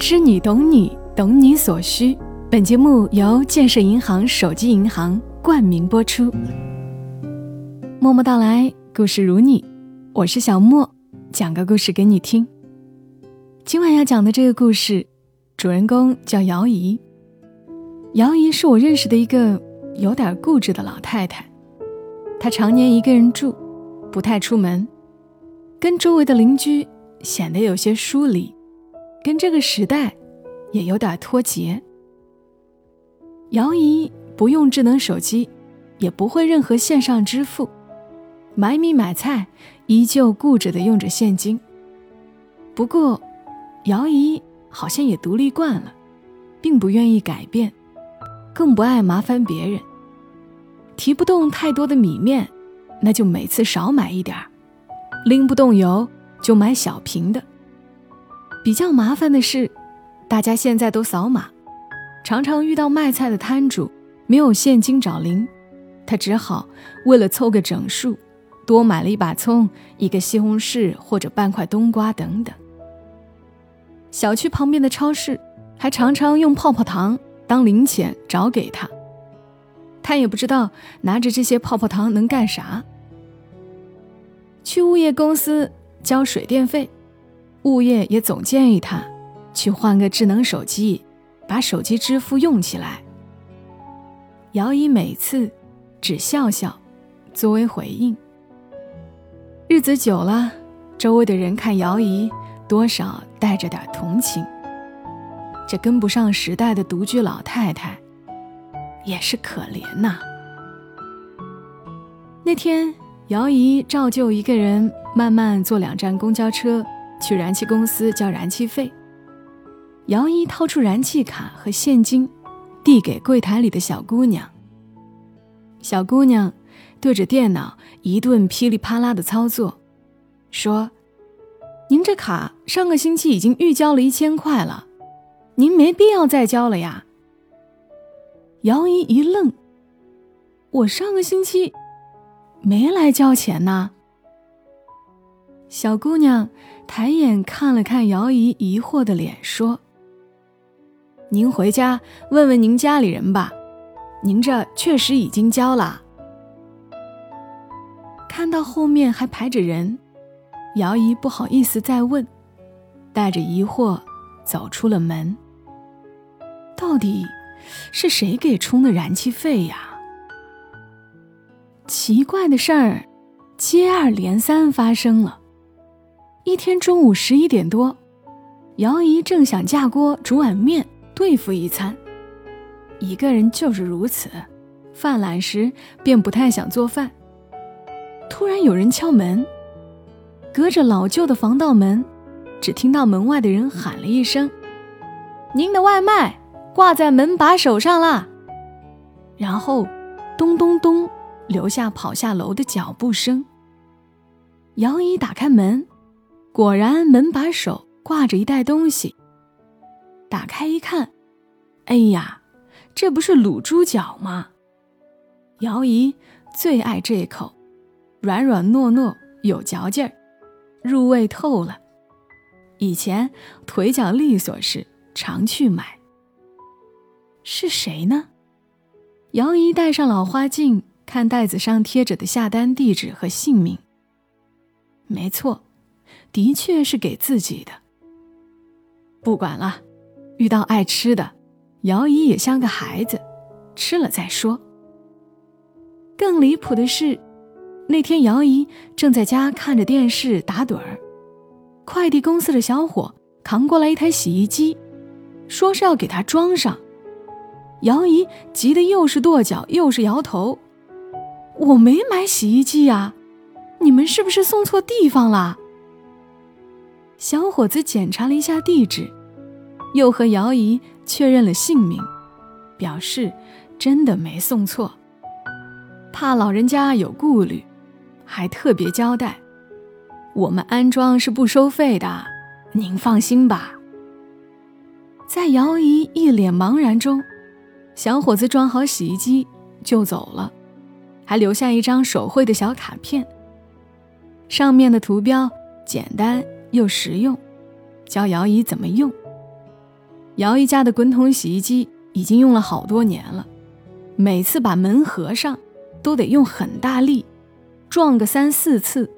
知你懂你，懂你所需。本节目由建设银行手机银行冠名播出。默默到来，故事如你，我是小莫，讲个故事给你听。今晚要讲的这个故事，主人公叫姚姨。姚姨是我认识的一个有点固执的老太太，她常年一个人住，不太出门，跟周围的邻居显得有些疏离。跟这个时代也有点脱节。姚姨不用智能手机，也不会任何线上支付，买米买菜依旧固执的用着现金。不过，姚姨好像也独立惯了，并不愿意改变，更不爱麻烦别人。提不动太多的米面，那就每次少买一点儿；拎不动油，就买小瓶的。比较麻烦的是，大家现在都扫码，常常遇到卖菜的摊主没有现金找零，他只好为了凑个整数，多买了一把葱、一个西红柿或者半块冬瓜等等。小区旁边的超市还常常用泡泡糖当零钱找给他，他也不知道拿着这些泡泡糖能干啥。去物业公司交水电费。物业也总建议他去换个智能手机，把手机支付用起来。姚姨每次只笑笑，作为回应。日子久了，周围的人看姚姨，多少带着点同情。这跟不上时代的独居老太太，也是可怜呐。那天，姚姨照旧一个人慢慢坐两站公交车。去燃气公司交燃气费。姚一掏出燃气卡和现金，递给柜台里的小姑娘。小姑娘对着电脑一顿噼里啪啦的操作，说：“您这卡上个星期已经预交了一千块了，您没必要再交了呀。”姚一一愣：“我上个星期没来交钱呢。”小姑娘。抬眼看了看姚姨疑惑的脸，说：“您回家问问您家里人吧，您这确实已经交了。”看到后面还排着人，姚姨不好意思再问，带着疑惑走出了门。到底是谁给充的燃气费呀？奇怪的事儿接二连三发生了。一天中午十一点多，姚姨正想架锅煮碗面对付一餐。一个人就是如此，犯懒时便不太想做饭。突然有人敲门，隔着老旧的防盗门，只听到门外的人喊了一声：“您的外卖挂在门把手上啦。”然后，咚咚咚，留下跑下楼的脚步声。姚姨打开门。果然，门把手挂着一袋东西。打开一看，哎呀，这不是卤猪脚吗？姚姨最爱这一口，软软糯糯，有嚼劲儿，入味透了。以前腿脚利索时，常去买。是谁呢？姚姨戴上老花镜，看袋子上贴着的下单地址和姓名。没错。的确是给自己的。不管了，遇到爱吃的，姚姨也像个孩子，吃了再说。更离谱的是，那天姚姨正在家看着电视打盹儿，快递公司的小伙扛过来一台洗衣机，说是要给她装上。姚姨急得又是跺脚又是摇头：“我没买洗衣机呀，你们是不是送错地方了？”小伙子检查了一下地址，又和姚姨确认了姓名，表示真的没送错。怕老人家有顾虑，还特别交代：“我们安装是不收费的，您放心吧。”在姚姨一脸茫然中，小伙子装好洗衣机就走了，还留下一张手绘的小卡片，上面的图标简单。又实用，教姚姨怎么用。姚姨家的滚筒洗衣机已经用了好多年了，每次把门合上，都得用很大力，撞个三四次，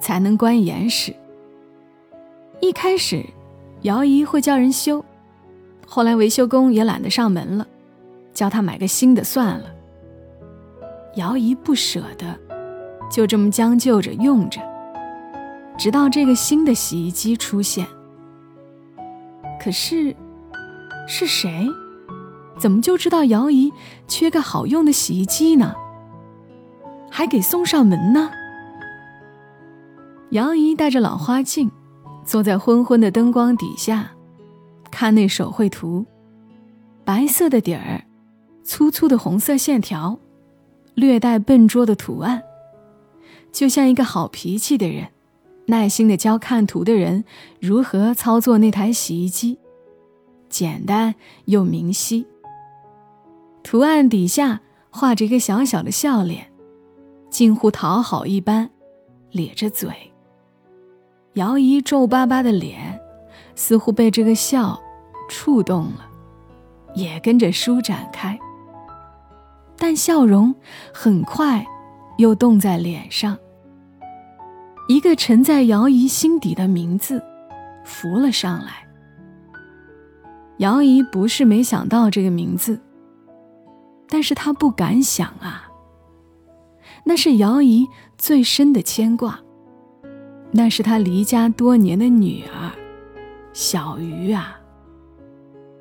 才能关严实。一开始，姚姨会叫人修，后来维修工也懒得上门了，叫他买个新的算了。姚姨不舍得，就这么将就着用着，直到这个新的洗衣机出现。可是，是谁？怎么就知道姚姨缺个好用的洗衣机呢？还给送上门呢？姚姨戴着老花镜。坐在昏昏的灯光底下，看那手绘图，白色的底儿，粗粗的红色线条，略带笨拙的图案，就像一个好脾气的人，耐心的教看图的人如何操作那台洗衣机，简单又明晰。图案底下画着一个小小的笑脸，近乎讨好一般，咧着嘴。姚姨皱巴巴的脸，似乎被这个笑触动了，也跟着舒展开。但笑容很快又冻在脸上。一个沉在姚姨心底的名字浮了上来。姚姨不是没想到这个名字，但是她不敢想啊。那是姚姨最深的牵挂。那是她离家多年的女儿，小鱼啊。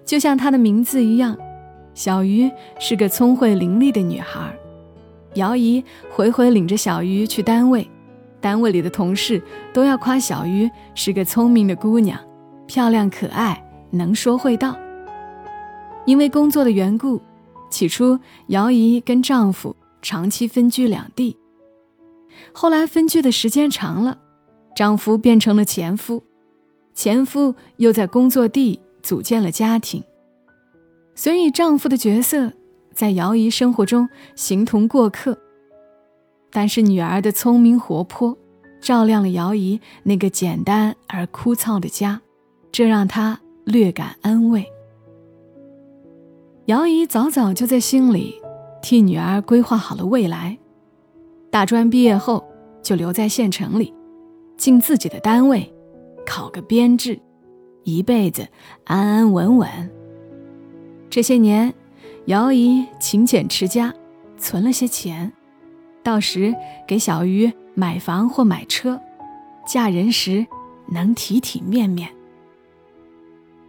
就像她的名字一样，小鱼是个聪慧伶俐的女孩。姚姨回回领着小鱼去单位，单位里的同事都要夸小鱼是个聪明的姑娘，漂亮可爱，能说会道。因为工作的缘故，起初姚姨跟丈夫长期分居两地，后来分居的时间长了。丈夫变成了前夫，前夫又在工作地组建了家庭，所以丈夫的角色在姚姨生活中形同过客。但是女儿的聪明活泼，照亮了姚姨那个简单而枯燥的家，这让她略感安慰。姚姨早早就在心里替女儿规划好了未来，大专毕业后就留在县城里。进自己的单位，考个编制，一辈子安安稳稳。这些年，姚姨勤俭持家，存了些钱，到时给小鱼买房或买车，嫁人时能体体面面。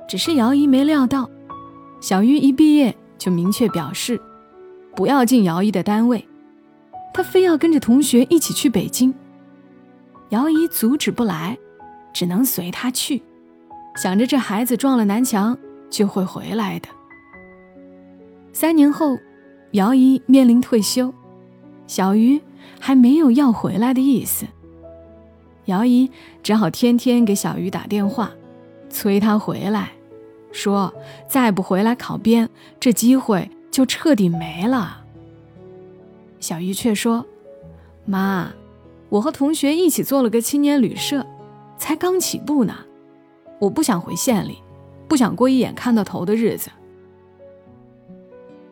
只是姚姨没料到，小鱼一毕业就明确表示，不要进姚姨的单位，她非要跟着同学一起去北京。姚姨阻止不来，只能随他去，想着这孩子撞了南墙就会回来的。三年后，姚姨面临退休，小鱼还没有要回来的意思。姚姨只好天天给小鱼打电话，催他回来，说再不回来考编，这机会就彻底没了。小鱼却说：“妈。”我和同学一起做了个青年旅社，才刚起步呢。我不想回县里，不想过一眼看到头的日子。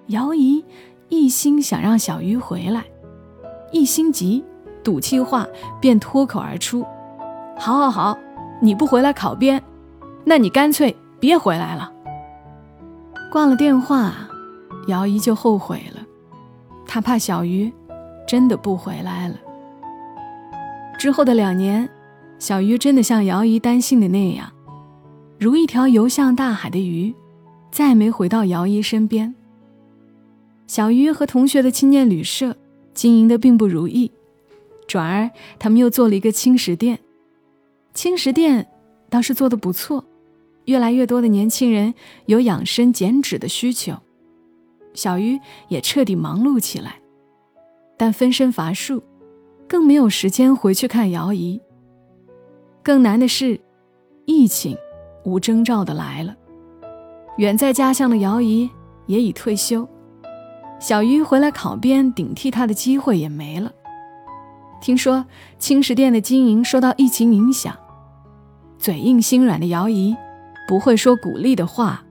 姚姨一心想让小鱼回来，一心急，赌气话便脱口而出：“好好好，你不回来考编，那你干脆别回来了。”挂了电话，姚姨就后悔了，她怕小鱼真的不回来了。之后的两年，小鱼真的像姚姨担心的那样，如一条游向大海的鱼，再没回到姚姨身边。小鱼和同学的青年旅社经营的并不如意，转而他们又做了一个轻食店。轻食店倒是做的不错，越来越多的年轻人有养生减脂的需求，小鱼也彻底忙碌起来，但分身乏术。更没有时间回去看姚姨。更难的是，疫情无征兆的来了。远在家乡的姚姨也已退休，小鱼回来考编顶替他的机会也没了。听说青石店的经营受到疫情影响，嘴硬心软的姚姨不会说鼓励的话，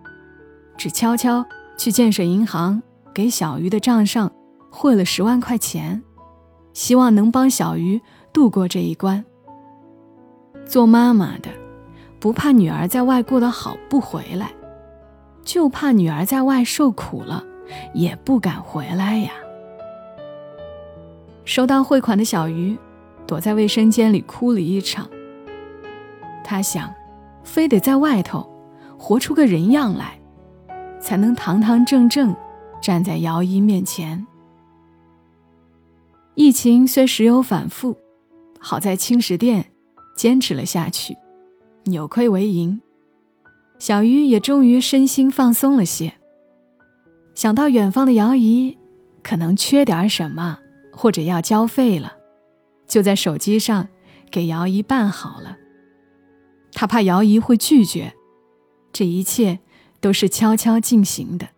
只悄悄去建设银行给小鱼的账上汇了十万块钱，希望能帮小鱼度过这一关。做妈妈的，不怕女儿在外过得好不回来，就怕女儿在外受苦了，也不敢回来呀。收到汇款的小鱼，躲在卫生间里哭了一场。他想，非得在外头活出个人样来，才能堂堂正正站在姚一面前。疫情虽时有反复，好在轻食店。坚持了下去，扭亏为盈，小鱼也终于身心放松了些。想到远方的姚姨可能缺点什么，或者要交费了，就在手机上给姚姨办好了。他怕姚姨会拒绝，这一切都是悄悄进行的。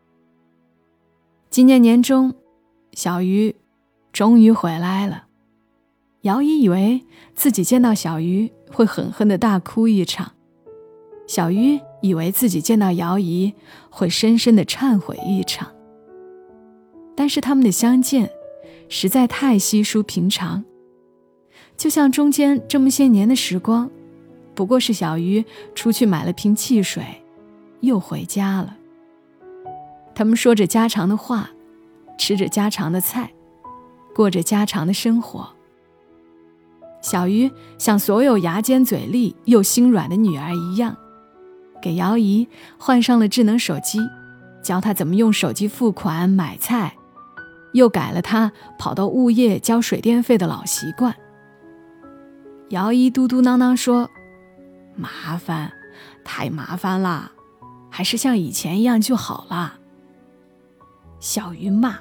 今年年中，小鱼终于回来了。姚姨以为自己见到小鱼会狠狠的大哭一场，小鱼以为自己见到姚姨会深深的忏悔一场。但是他们的相见实在太稀疏平常，就像中间这么些年的时光，不过是小鱼出去买了瓶汽水，又回家了。他们说着家常的话，吃着家常的菜，过着家常的生活。小鱼像所有牙尖嘴利又心软的女儿一样，给姚姨换上了智能手机，教她怎么用手机付款买菜，又改了她跑到物业交水电费的老习惯。姚姨嘟嘟囔囔说：“麻烦，太麻烦了，还是像以前一样就好了。”小鱼骂：“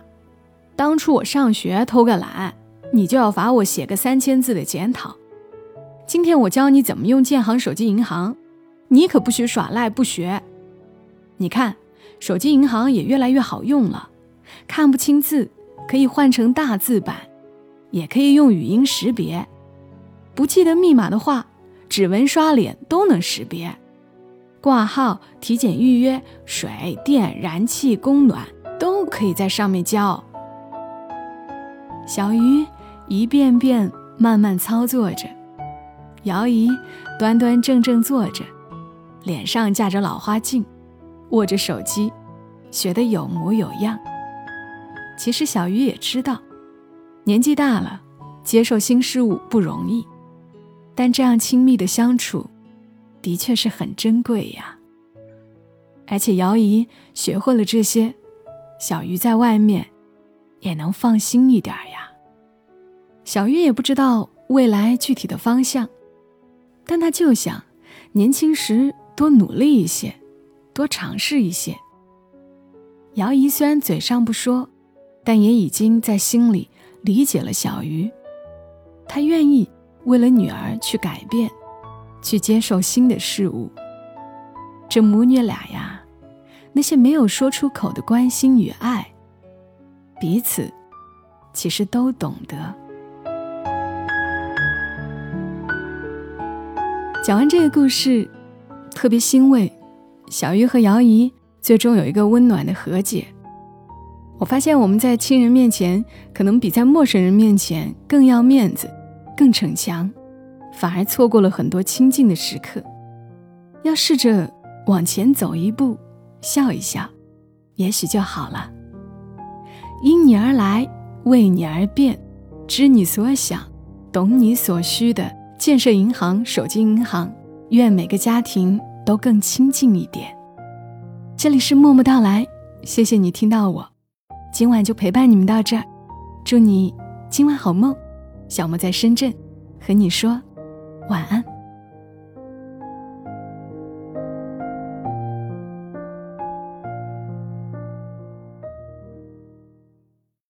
当初我上学偷个懒。”你就要罚我写个三千字的检讨。今天我教你怎么用建行手机银行，你可不许耍赖不学。你看，手机银行也越来越好用了，看不清字可以换成大字版，也可以用语音识别。不记得密码的话，指纹刷脸都能识别。挂号、体检预约、水电、燃气、供暖都可以在上面交。小鱼。一遍遍慢慢操作着，姚姨端端正正坐着，脸上架着老花镜，握着手机，学得有模有样。其实小鱼也知道，年纪大了，接受新事物不容易，但这样亲密的相处，的确是很珍贵呀。而且姚姨学会了这些，小鱼在外面也能放心一点呀。小鱼也不知道未来具体的方向，但他就想年轻时多努力一些，多尝试一些。姚姨虽然嘴上不说，但也已经在心里理解了小鱼。她愿意为了女儿去改变，去接受新的事物。这母女俩呀，那些没有说出口的关心与爱，彼此其实都懂得。讲完这个故事，特别欣慰，小鱼和姚姨最终有一个温暖的和解。我发现我们在亲人面前，可能比在陌生人面前更要面子，更逞强，反而错过了很多亲近的时刻。要试着往前走一步，笑一笑，也许就好了。因你而来，为你而变，知你所想，懂你所需的。建设银行手机银行，愿每个家庭都更亲近一点。这里是默默到来，谢谢你听到我，今晚就陪伴你们到这儿，祝你今晚好梦。小莫在深圳，和你说晚安。